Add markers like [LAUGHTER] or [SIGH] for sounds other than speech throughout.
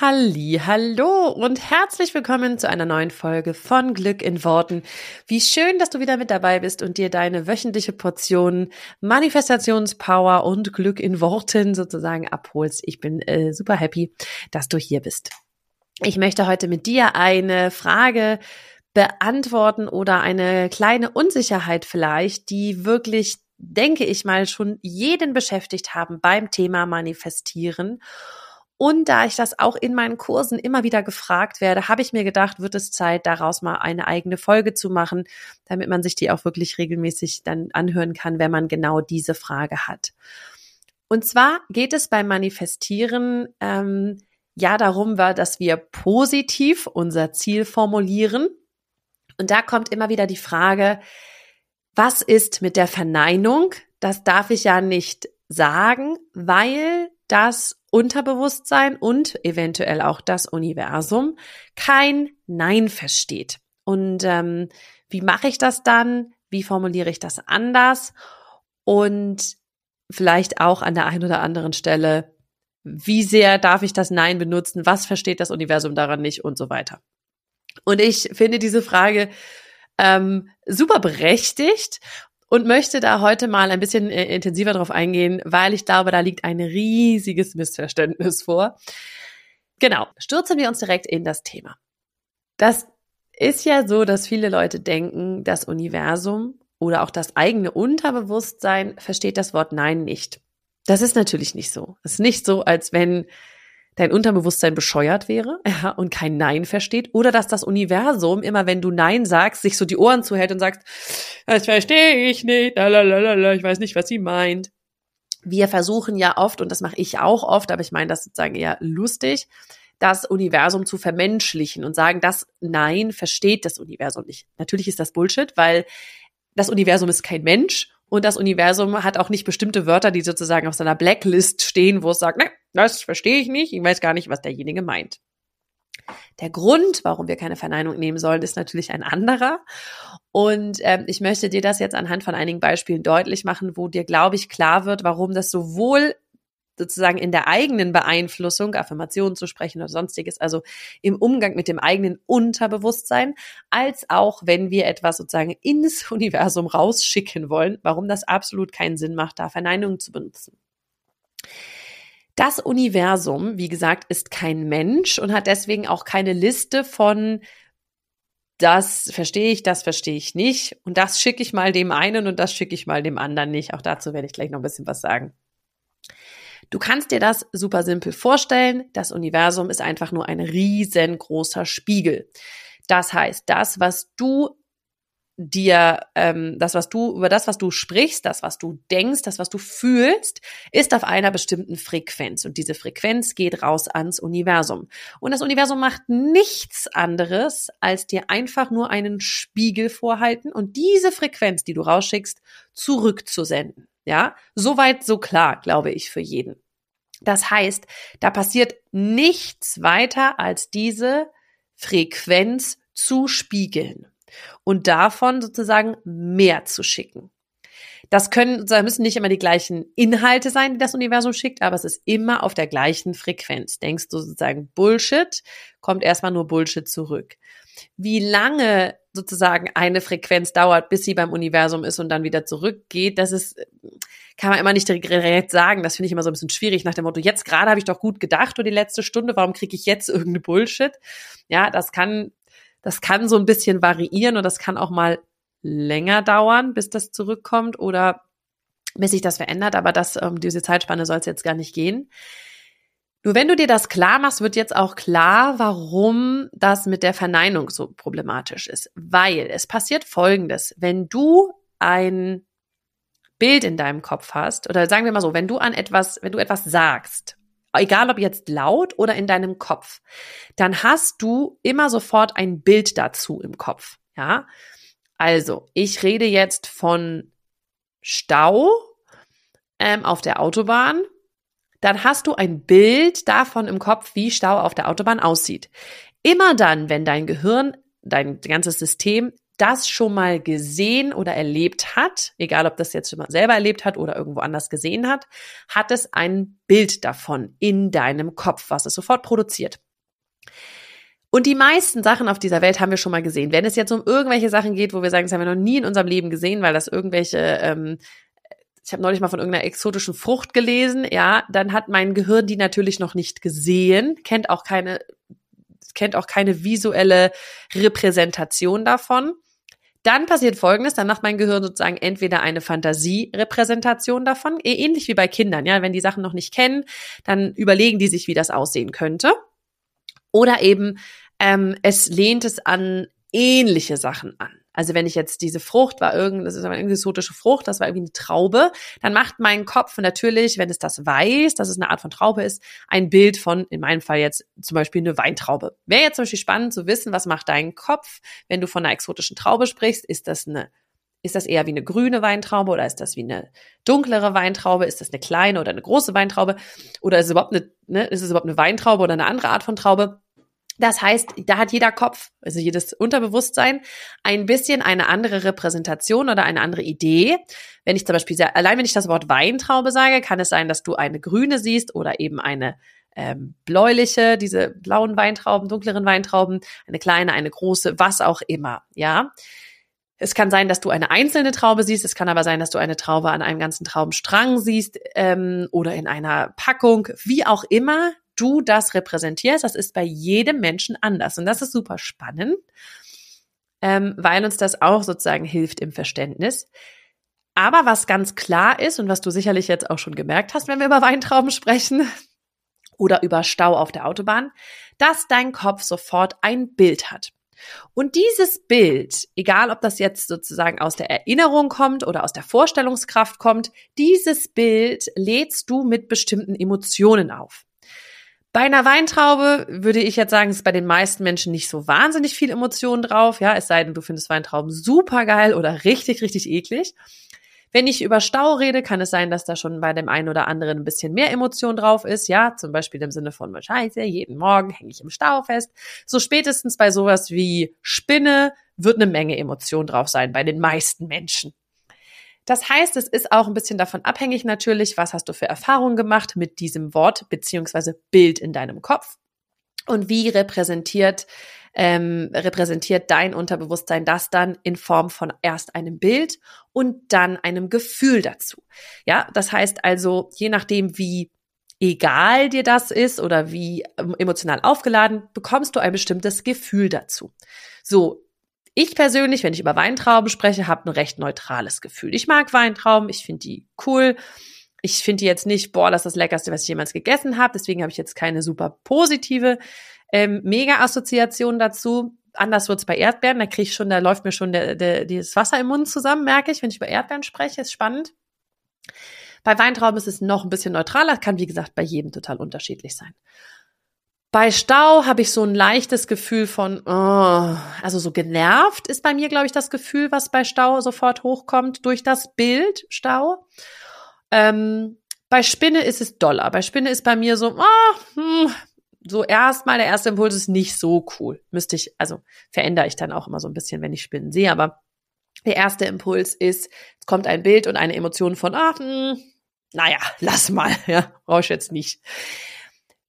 Halli, hallo und herzlich willkommen zu einer neuen Folge von Glück in Worten. Wie schön, dass du wieder mit dabei bist und dir deine wöchentliche Portion Manifestationspower und Glück in Worten sozusagen abholst. Ich bin äh, super happy, dass du hier bist. Ich möchte heute mit dir eine Frage beantworten oder eine kleine Unsicherheit vielleicht, die wirklich, denke ich mal, schon jeden beschäftigt haben beim Thema Manifestieren. Und da ich das auch in meinen Kursen immer wieder gefragt werde, habe ich mir gedacht, wird es Zeit, daraus mal eine eigene Folge zu machen, damit man sich die auch wirklich regelmäßig dann anhören kann, wenn man genau diese Frage hat. Und zwar geht es beim Manifestieren ähm, ja darum, dass wir positiv unser Ziel formulieren. Und da kommt immer wieder die Frage, was ist mit der Verneinung? Das darf ich ja nicht sagen, weil das Unterbewusstsein und eventuell auch das Universum kein Nein versteht. Und ähm, wie mache ich das dann? Wie formuliere ich das anders? Und vielleicht auch an der einen oder anderen Stelle, wie sehr darf ich das Nein benutzen? Was versteht das Universum daran nicht? Und so weiter. Und ich finde diese Frage ähm, super berechtigt und möchte da heute mal ein bisschen äh, intensiver drauf eingehen, weil ich glaube, da liegt ein riesiges Missverständnis vor. Genau, stürzen wir uns direkt in das Thema. Das ist ja so, dass viele Leute denken, das Universum oder auch das eigene Unterbewusstsein versteht das Wort Nein nicht. Das ist natürlich nicht so. Es ist nicht so, als wenn dein Unterbewusstsein bescheuert wäre [LAUGHS] ja, und kein Nein versteht oder dass das Universum immer, wenn du Nein sagst, sich so die Ohren zuhält und sagt, das verstehe ich nicht, lalalala, ich weiß nicht, was sie meint. Wir versuchen ja oft, und das mache ich auch oft, aber ich meine das sozusagen eher lustig, das Universum zu vermenschlichen und sagen, das Nein versteht das Universum nicht. Natürlich ist das Bullshit, weil das Universum ist kein Mensch und das Universum hat auch nicht bestimmte Wörter, die sozusagen auf seiner Blacklist stehen, wo es sagt, ne, das verstehe ich nicht, ich weiß gar nicht, was derjenige meint. Der Grund, warum wir keine Verneinung nehmen sollen, ist natürlich ein anderer. Und ähm, ich möchte dir das jetzt anhand von einigen Beispielen deutlich machen, wo dir, glaube ich, klar wird, warum das sowohl sozusagen in der eigenen Beeinflussung, Affirmationen zu sprechen oder sonstiges, also im Umgang mit dem eigenen Unterbewusstsein, als auch wenn wir etwas sozusagen ins [LAUGHS] Universum rausschicken wollen, warum das absolut keinen Sinn macht, da Verneinungen zu benutzen. Das Universum, wie gesagt, ist kein Mensch und hat deswegen auch keine Liste von das verstehe ich, das verstehe ich nicht und das schicke ich mal dem einen und das schicke ich mal dem anderen nicht. Auch dazu werde ich gleich noch ein bisschen was sagen. Du kannst dir das super simpel vorstellen. Das Universum ist einfach nur ein riesengroßer Spiegel. Das heißt, das, was du dir, ähm, das, was du, über das, was du sprichst, das, was du denkst, das, was du fühlst, ist auf einer bestimmten Frequenz. Und diese Frequenz geht raus ans Universum. Und das Universum macht nichts anderes, als dir einfach nur einen Spiegel vorhalten und diese Frequenz, die du rausschickst, zurückzusenden. Ja, soweit so klar, glaube ich, für jeden. Das heißt, da passiert nichts weiter als diese Frequenz zu spiegeln und davon sozusagen mehr zu schicken. Das können, da müssen nicht immer die gleichen Inhalte sein, die das Universum schickt, aber es ist immer auf der gleichen Frequenz. Denkst du sozusagen Bullshit, kommt erstmal nur Bullshit zurück. Wie lange sozusagen eine Frequenz dauert, bis sie beim Universum ist und dann wieder zurückgeht, das ist, kann man immer nicht direkt sagen. Das finde ich immer so ein bisschen schwierig nach dem Motto, jetzt gerade habe ich doch gut gedacht oder die letzte Stunde, warum kriege ich jetzt irgendeine Bullshit? Ja, das kann, das kann so ein bisschen variieren und das kann auch mal länger dauern, bis das zurückkommt oder bis sich das verändert, aber das, um ähm, diese Zeitspanne soll es jetzt gar nicht gehen. Nur wenn du dir das klar machst, wird jetzt auch klar, warum das mit der Verneinung so problematisch ist. Weil es passiert Folgendes. Wenn du ein Bild in deinem Kopf hast, oder sagen wir mal so, wenn du an etwas, wenn du etwas sagst, egal ob jetzt laut oder in deinem Kopf, dann hast du immer sofort ein Bild dazu im Kopf. Ja, also ich rede jetzt von Stau ähm, auf der Autobahn, dann hast du ein Bild davon im Kopf, wie Stau auf der Autobahn aussieht. Immer dann, wenn dein Gehirn, dein ganzes System das schon mal gesehen oder erlebt hat, egal ob das jetzt schon mal selber erlebt hat oder irgendwo anders gesehen hat, hat es ein Bild davon in deinem Kopf, was es sofort produziert. Und die meisten Sachen auf dieser Welt haben wir schon mal gesehen. Wenn es jetzt um irgendwelche Sachen geht, wo wir sagen, das haben wir noch nie in unserem Leben gesehen, weil das irgendwelche, ähm, ich habe neulich mal von irgendeiner exotischen Frucht gelesen, ja, dann hat mein Gehirn die natürlich noch nicht gesehen, kennt auch keine, kennt auch keine visuelle Repräsentation davon. Dann passiert Folgendes, dann macht mein Gehirn sozusagen entweder eine Fantasierepräsentation davon, eh, ähnlich wie bei Kindern, ja, wenn die Sachen noch nicht kennen, dann überlegen die sich, wie das aussehen könnte. Oder eben, ähm, es lehnt es an ähnliche Sachen an. Also wenn ich jetzt diese Frucht war, irgend, das ist eine exotische Frucht, das war irgendwie eine Traube, dann macht mein Kopf natürlich, wenn es das weiß, dass es eine Art von Traube ist, ein Bild von, in meinem Fall jetzt zum Beispiel eine Weintraube. Wäre jetzt zum Beispiel spannend zu wissen, was macht dein Kopf, wenn du von einer exotischen Traube sprichst? Ist das eine ist das eher wie eine grüne Weintraube oder ist das wie eine dunklere Weintraube? Ist das eine kleine oder eine große Weintraube? Oder ist es überhaupt eine, ne, ist es überhaupt eine Weintraube oder eine andere Art von Traube? Das heißt, da hat jeder Kopf, also jedes Unterbewusstsein, ein bisschen eine andere Repräsentation oder eine andere Idee. Wenn ich zum Beispiel, allein wenn ich das Wort Weintraube sage, kann es sein, dass du eine grüne siehst oder eben eine ähm, bläuliche, diese blauen Weintrauben, dunkleren Weintrauben, eine kleine, eine große, was auch immer, ja. Es kann sein, dass du eine einzelne Traube siehst. Es kann aber sein, dass du eine Traube an einem ganzen Traubenstrang siehst ähm, oder in einer Packung. Wie auch immer du das repräsentierst, das ist bei jedem Menschen anders. Und das ist super spannend, ähm, weil uns das auch sozusagen hilft im Verständnis. Aber was ganz klar ist und was du sicherlich jetzt auch schon gemerkt hast, wenn wir über Weintrauben sprechen [LAUGHS] oder über Stau auf der Autobahn, dass dein Kopf sofort ein Bild hat. Und dieses Bild, egal ob das jetzt sozusagen aus der Erinnerung kommt oder aus der Vorstellungskraft kommt, dieses Bild lädst du mit bestimmten Emotionen auf. Bei einer Weintraube würde ich jetzt sagen, ist bei den meisten Menschen nicht so wahnsinnig viel Emotionen drauf. Ja, es sei denn, du findest Weintrauben super geil oder richtig, richtig eklig. Wenn ich über Stau rede, kann es sein, dass da schon bei dem einen oder anderen ein bisschen mehr Emotion drauf ist. Ja, zum Beispiel im Sinne von, scheiße, jeden Morgen hänge ich im Stau fest. So spätestens bei sowas wie Spinne wird eine Menge Emotion drauf sein bei den meisten Menschen. Das heißt, es ist auch ein bisschen davon abhängig natürlich, was hast du für Erfahrungen gemacht mit diesem Wort beziehungsweise Bild in deinem Kopf und wie repräsentiert ähm, repräsentiert dein Unterbewusstsein das dann in Form von erst einem Bild und dann einem Gefühl dazu. Ja, das heißt also, je nachdem, wie egal dir das ist oder wie ähm, emotional aufgeladen, bekommst du ein bestimmtes Gefühl dazu. So, ich persönlich, wenn ich über Weintrauben spreche, habe ein recht neutrales Gefühl. Ich mag Weintrauben, ich finde die cool. Ich finde die jetzt nicht, boah, das ist das Leckerste, was ich jemals gegessen habe. Deswegen habe ich jetzt keine super positive ähm, Mega-Assoziation dazu. Anders wird's bei Erdbeeren. Da kriege ich schon, da läuft mir schon der, der, das Wasser im Mund zusammen, merke ich, wenn ich über Erdbeeren spreche. Ist spannend. Bei Weintrauben ist es noch ein bisschen neutraler. Kann, wie gesagt, bei jedem total unterschiedlich sein. Bei Stau habe ich so ein leichtes Gefühl von, oh, also so genervt ist bei mir, glaube ich, das Gefühl, was bei Stau sofort hochkommt durch das Bild Stau. Ähm, bei Spinne ist es doller. Bei Spinne ist bei mir so, oh, hm, so erstmal der erste Impuls ist nicht so cool. Müsste ich, also verändere ich dann auch immer so ein bisschen, wenn ich Spinnen sehe. Aber der erste Impuls ist, es kommt ein Bild und eine Emotion von, ach, hm, naja, lass mal, [LAUGHS] ja, brauche ich jetzt nicht.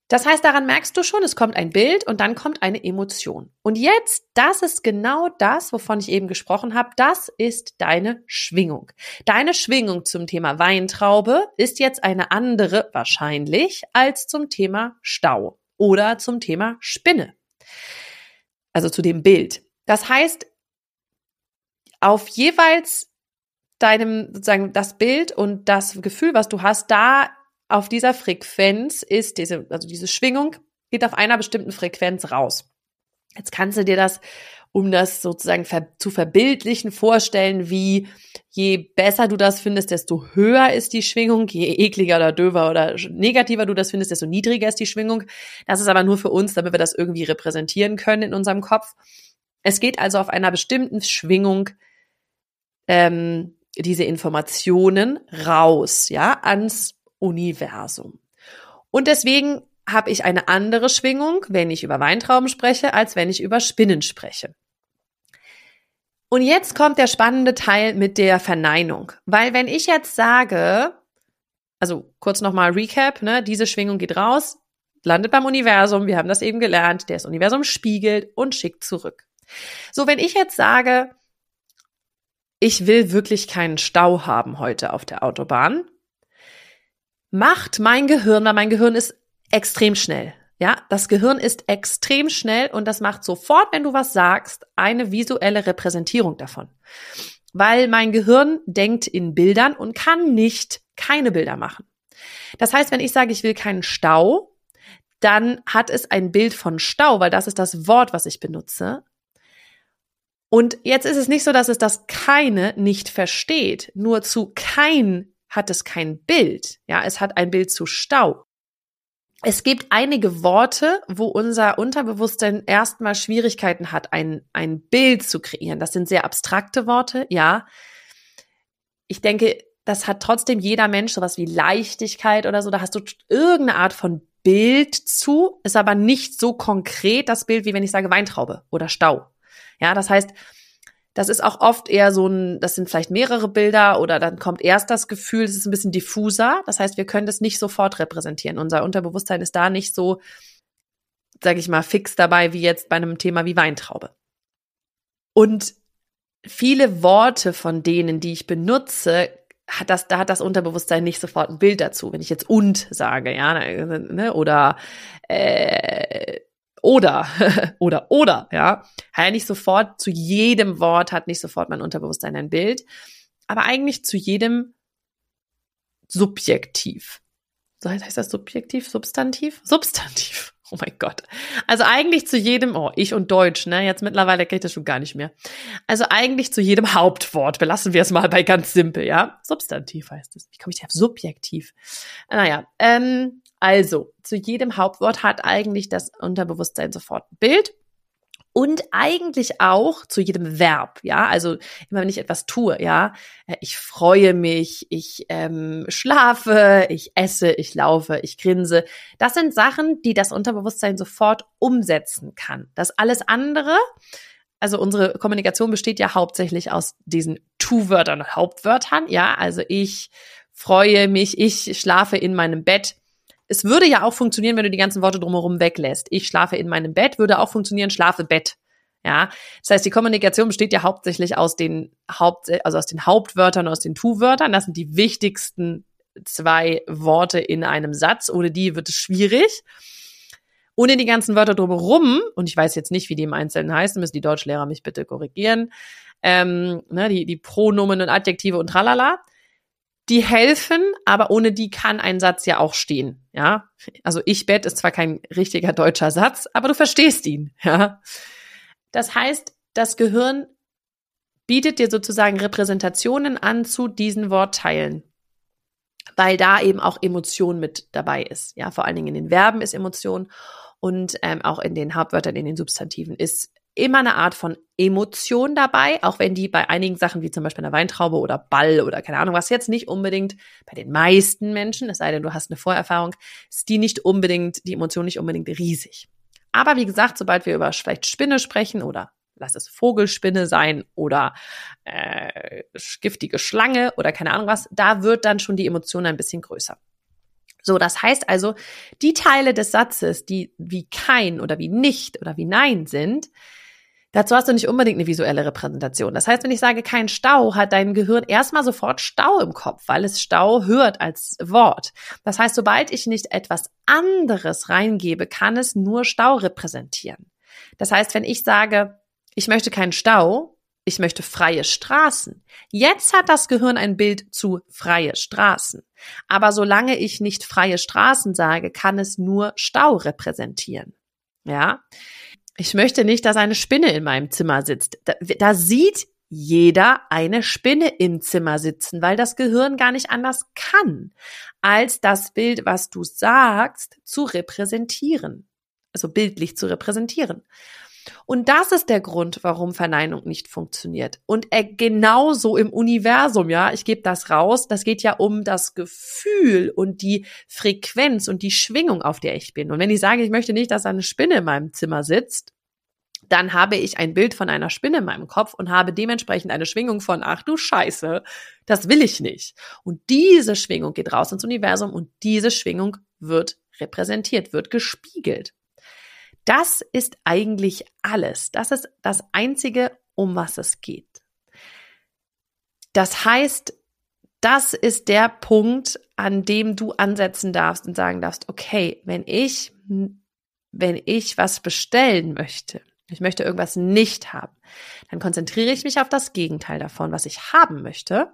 Das heißt, daran merkst du schon, es kommt ein Bild und dann kommt eine Emotion. Und jetzt, das ist genau das, wovon ich eben gesprochen habe, das ist deine Schwingung. Deine Schwingung zum Thema Weintraube ist jetzt eine andere wahrscheinlich als zum Thema Stau oder zum Thema Spinne. Also zu dem Bild. Das heißt, auf jeweils deinem sozusagen das Bild und das Gefühl, was du hast, da auf dieser Frequenz ist diese, also diese Schwingung geht auf einer bestimmten Frequenz raus. Jetzt kannst du dir das, um das sozusagen ver zu verbildlichen, vorstellen, wie je besser du das findest, desto höher ist die Schwingung, je ekliger oder döver oder negativer du das findest, desto niedriger ist die Schwingung. Das ist aber nur für uns, damit wir das irgendwie repräsentieren können in unserem Kopf. Es geht also auf einer bestimmten Schwingung ähm, diese Informationen raus, ja, ans Universum. Und deswegen habe ich eine andere Schwingung, wenn ich über Weintrauben spreche, als wenn ich über Spinnen spreche. Und jetzt kommt der spannende Teil mit der Verneinung. Weil wenn ich jetzt sage, also kurz nochmal Recap, ne, diese Schwingung geht raus, landet beim Universum, wir haben das eben gelernt, das Universum spiegelt und schickt zurück. So, wenn ich jetzt sage, ich will wirklich keinen Stau haben heute auf der Autobahn, macht mein Gehirn, weil mein Gehirn ist extrem schnell. Ja, das Gehirn ist extrem schnell und das macht sofort, wenn du was sagst, eine visuelle Repräsentierung davon. Weil mein Gehirn denkt in Bildern und kann nicht keine Bilder machen. Das heißt, wenn ich sage, ich will keinen Stau, dann hat es ein Bild von Stau, weil das ist das Wort, was ich benutze. Und jetzt ist es nicht so, dass es das keine nicht versteht. Nur zu kein hat es kein Bild. Ja, es hat ein Bild zu Stau es gibt einige Worte, wo unser Unterbewusstsein erstmal Schwierigkeiten hat, ein, ein Bild zu kreieren. Das sind sehr abstrakte Worte, ja. Ich denke, das hat trotzdem jeder Mensch sowas wie Leichtigkeit oder so. Da hast du irgendeine Art von Bild zu, ist aber nicht so konkret das Bild, wie wenn ich sage Weintraube oder Stau. Ja, das heißt, das ist auch oft eher so ein, das sind vielleicht mehrere Bilder oder dann kommt erst das Gefühl, es ist ein bisschen diffuser. Das heißt, wir können das nicht sofort repräsentieren. Unser Unterbewusstsein ist da nicht so, sage ich mal, fix dabei wie jetzt bei einem Thema wie Weintraube. Und viele Worte von denen, die ich benutze, hat das, da hat das Unterbewusstsein nicht sofort ein Bild dazu. Wenn ich jetzt und sage, ja, ne, oder äh, oder, [LAUGHS] oder, oder, ja. Hat ja nicht sofort, zu jedem Wort hat nicht sofort mein Unterbewusstsein ein Bild, aber eigentlich zu jedem Subjektiv. So heißt das Subjektiv, Substantiv? Substantiv. Oh mein Gott. Also eigentlich zu jedem, oh, ich und Deutsch, ne? Jetzt mittlerweile kriege ich das schon gar nicht mehr. Also eigentlich zu jedem Hauptwort. Belassen wir es mal bei ganz simpel, ja? Substantiv heißt es. Wie komme ich auf Subjektiv? Naja, ähm, also, zu jedem Hauptwort hat eigentlich das Unterbewusstsein sofort ein Bild. Und eigentlich auch zu jedem Verb, ja. Also immer wenn ich etwas tue, ja, äh, ich freue mich, ich ähm, schlafe, ich esse, ich laufe, ich grinse. Das sind Sachen, die das Unterbewusstsein sofort umsetzen kann. Das alles andere, also unsere Kommunikation besteht ja hauptsächlich aus diesen Tu-Wörtern Hauptwörtern, ja. Also ich freue mich, ich schlafe in meinem Bett es würde ja auch funktionieren, wenn du die ganzen Worte drumherum weglässt. Ich schlafe in meinem Bett, würde auch funktionieren, schlafe Bett. Ja, das heißt, die Kommunikation besteht ja hauptsächlich aus den Haupt, also aus den Hauptwörtern, aus den Tu-Wörtern. Das sind die wichtigsten zwei Worte in einem Satz. Ohne die wird es schwierig. Ohne die ganzen Wörter drumherum, und ich weiß jetzt nicht, wie die im Einzelnen heißen, müssen die Deutschlehrer mich bitte korrigieren, ähm, ne, die, die Pronomen und Adjektive und tralala, die helfen, aber ohne die kann ein Satz ja auch stehen, ja. Also ich Bett ist zwar kein richtiger deutscher Satz, aber du verstehst ihn, ja. Das heißt, das Gehirn bietet dir sozusagen Repräsentationen an zu diesen Wortteilen, weil da eben auch Emotion mit dabei ist, ja. Vor allen Dingen in den Verben ist Emotion und ähm, auch in den Hauptwörtern, in den Substantiven ist immer eine Art von Emotion dabei, auch wenn die bei einigen Sachen wie zum Beispiel einer Weintraube oder Ball oder keine Ahnung was jetzt nicht unbedingt bei den meisten Menschen, es sei denn du hast eine Vorerfahrung, ist die nicht unbedingt, die Emotion nicht unbedingt riesig. Aber wie gesagt, sobald wir über vielleicht Spinne sprechen oder lass es Vogelspinne sein oder äh, giftige Schlange oder keine Ahnung was, da wird dann schon die Emotion ein bisschen größer. So, das heißt also, die Teile des Satzes, die wie kein oder wie nicht oder wie nein sind, Dazu hast du nicht unbedingt eine visuelle Repräsentation. Das heißt, wenn ich sage kein Stau, hat dein Gehirn erstmal sofort Stau im Kopf, weil es Stau hört als Wort. Das heißt, sobald ich nicht etwas anderes reingebe, kann es nur Stau repräsentieren. Das heißt, wenn ich sage, ich möchte keinen Stau, ich möchte freie Straßen. Jetzt hat das Gehirn ein Bild zu freie Straßen. Aber solange ich nicht freie Straßen sage, kann es nur Stau repräsentieren. Ja? Ich möchte nicht, dass eine Spinne in meinem Zimmer sitzt. Da, da sieht jeder eine Spinne im Zimmer sitzen, weil das Gehirn gar nicht anders kann, als das Bild, was du sagst, zu repräsentieren. Also bildlich zu repräsentieren. Und das ist der Grund, warum Verneinung nicht funktioniert. Und äh, genauso im Universum, ja, ich gebe das raus, das geht ja um das Gefühl und die Frequenz und die Schwingung, auf der ich bin. Und wenn ich sage, ich möchte nicht, dass eine Spinne in meinem Zimmer sitzt, dann habe ich ein Bild von einer Spinne in meinem Kopf und habe dementsprechend eine Schwingung von, ach du Scheiße, das will ich nicht. Und diese Schwingung geht raus ins Universum und diese Schwingung wird repräsentiert, wird gespiegelt. Das ist eigentlich alles. Das ist das Einzige, um was es geht. Das heißt, das ist der Punkt, an dem du ansetzen darfst und sagen darfst, okay, wenn ich, wenn ich was bestellen möchte, ich möchte irgendwas nicht haben, dann konzentriere ich mich auf das Gegenteil davon, was ich haben möchte.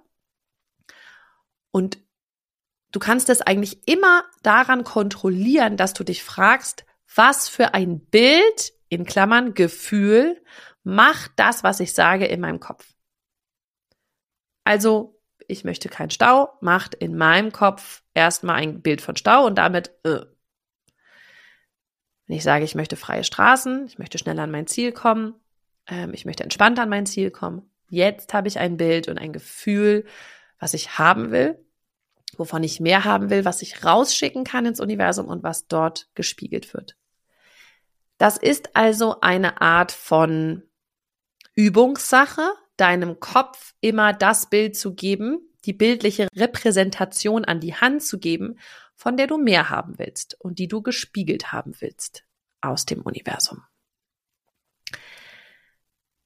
Und du kannst es eigentlich immer daran kontrollieren, dass du dich fragst, was für ein Bild, in Klammern Gefühl, macht das, was ich sage, in meinem Kopf. Also, ich möchte keinen Stau, macht in meinem Kopf erstmal ein Bild von Stau und damit, äh. wenn ich sage, ich möchte freie Straßen, ich möchte schneller an mein Ziel kommen, ähm, ich möchte entspannter an mein Ziel kommen, jetzt habe ich ein Bild und ein Gefühl, was ich haben will, wovon ich mehr haben will, was ich rausschicken kann ins Universum und was dort gespiegelt wird. Das ist also eine Art von Übungssache, deinem Kopf immer das Bild zu geben, die bildliche Repräsentation an die Hand zu geben, von der du mehr haben willst und die du gespiegelt haben willst aus dem Universum.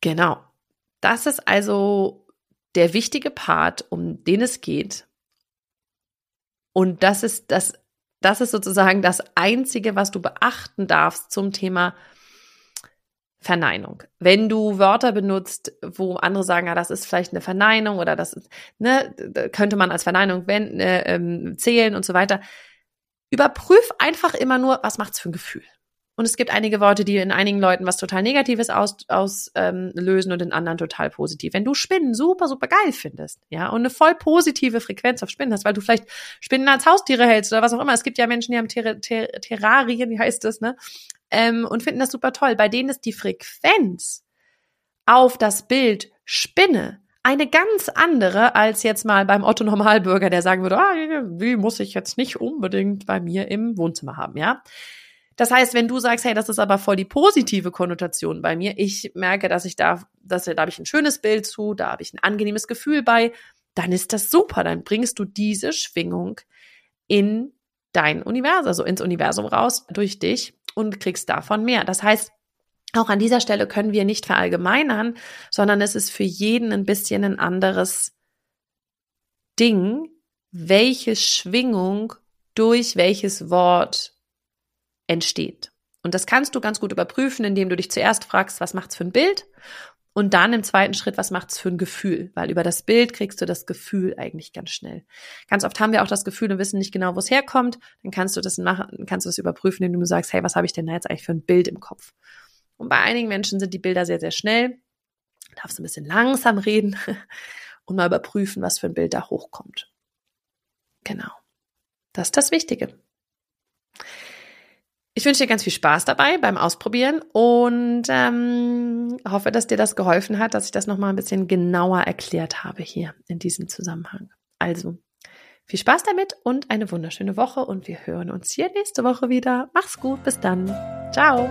Genau. Das ist also der wichtige Part, um den es geht. Und das ist das das ist sozusagen das Einzige, was du beachten darfst zum Thema Verneinung. Wenn du Wörter benutzt, wo andere sagen, ja, das ist vielleicht eine Verneinung oder das ne, könnte man als Verneinung wenden, äh, ähm, zählen und so weiter, überprüf einfach immer nur, was macht's für ein Gefühl. Und es gibt einige Worte, die in einigen Leuten was total Negatives auslösen aus, ähm, lösen und in anderen total positiv. Wenn du Spinnen super, super geil findest, ja, und eine voll positive Frequenz auf Spinnen hast, weil du vielleicht Spinnen als Haustiere hältst oder was auch immer. Es gibt ja Menschen, die haben Ter Ter Terrarien, wie heißt das, ne? Ähm, und finden das super toll. Bei denen ist die Frequenz auf das Bild Spinne eine ganz andere als jetzt mal beim Otto Normalbürger, der sagen würde, ah, die muss ich jetzt nicht unbedingt bei mir im Wohnzimmer haben, ja. Das heißt, wenn du sagst, hey, das ist aber voll die positive Konnotation bei mir, ich merke, dass ich da, dass da habe ich ein schönes Bild zu, da habe ich ein angenehmes Gefühl bei, dann ist das super. Dann bringst du diese Schwingung in dein Universum, also ins Universum raus durch dich und kriegst davon mehr. Das heißt, auch an dieser Stelle können wir nicht verallgemeinern, sondern es ist für jeden ein bisschen ein anderes Ding, welche Schwingung durch welches Wort entsteht. Und das kannst du ganz gut überprüfen, indem du dich zuerst fragst, was macht's für ein Bild? Und dann im zweiten Schritt, was macht's für ein Gefühl? Weil über das Bild kriegst du das Gefühl eigentlich ganz schnell. Ganz oft haben wir auch das Gefühl und wissen nicht genau, wo es herkommt. Dann kannst du das machen, kannst du das überprüfen, indem du sagst, hey, was habe ich denn da jetzt eigentlich für ein Bild im Kopf? Und bei einigen Menschen sind die Bilder sehr, sehr schnell. Du darfst ein bisschen langsam reden [LAUGHS] und mal überprüfen, was für ein Bild da hochkommt. Genau. Das ist das Wichtige. Ich wünsche dir ganz viel Spaß dabei beim Ausprobieren und ähm, hoffe, dass dir das geholfen hat, dass ich das nochmal ein bisschen genauer erklärt habe hier in diesem Zusammenhang. Also, viel Spaß damit und eine wunderschöne Woche und wir hören uns hier nächste Woche wieder. Mach's gut, bis dann. Ciao.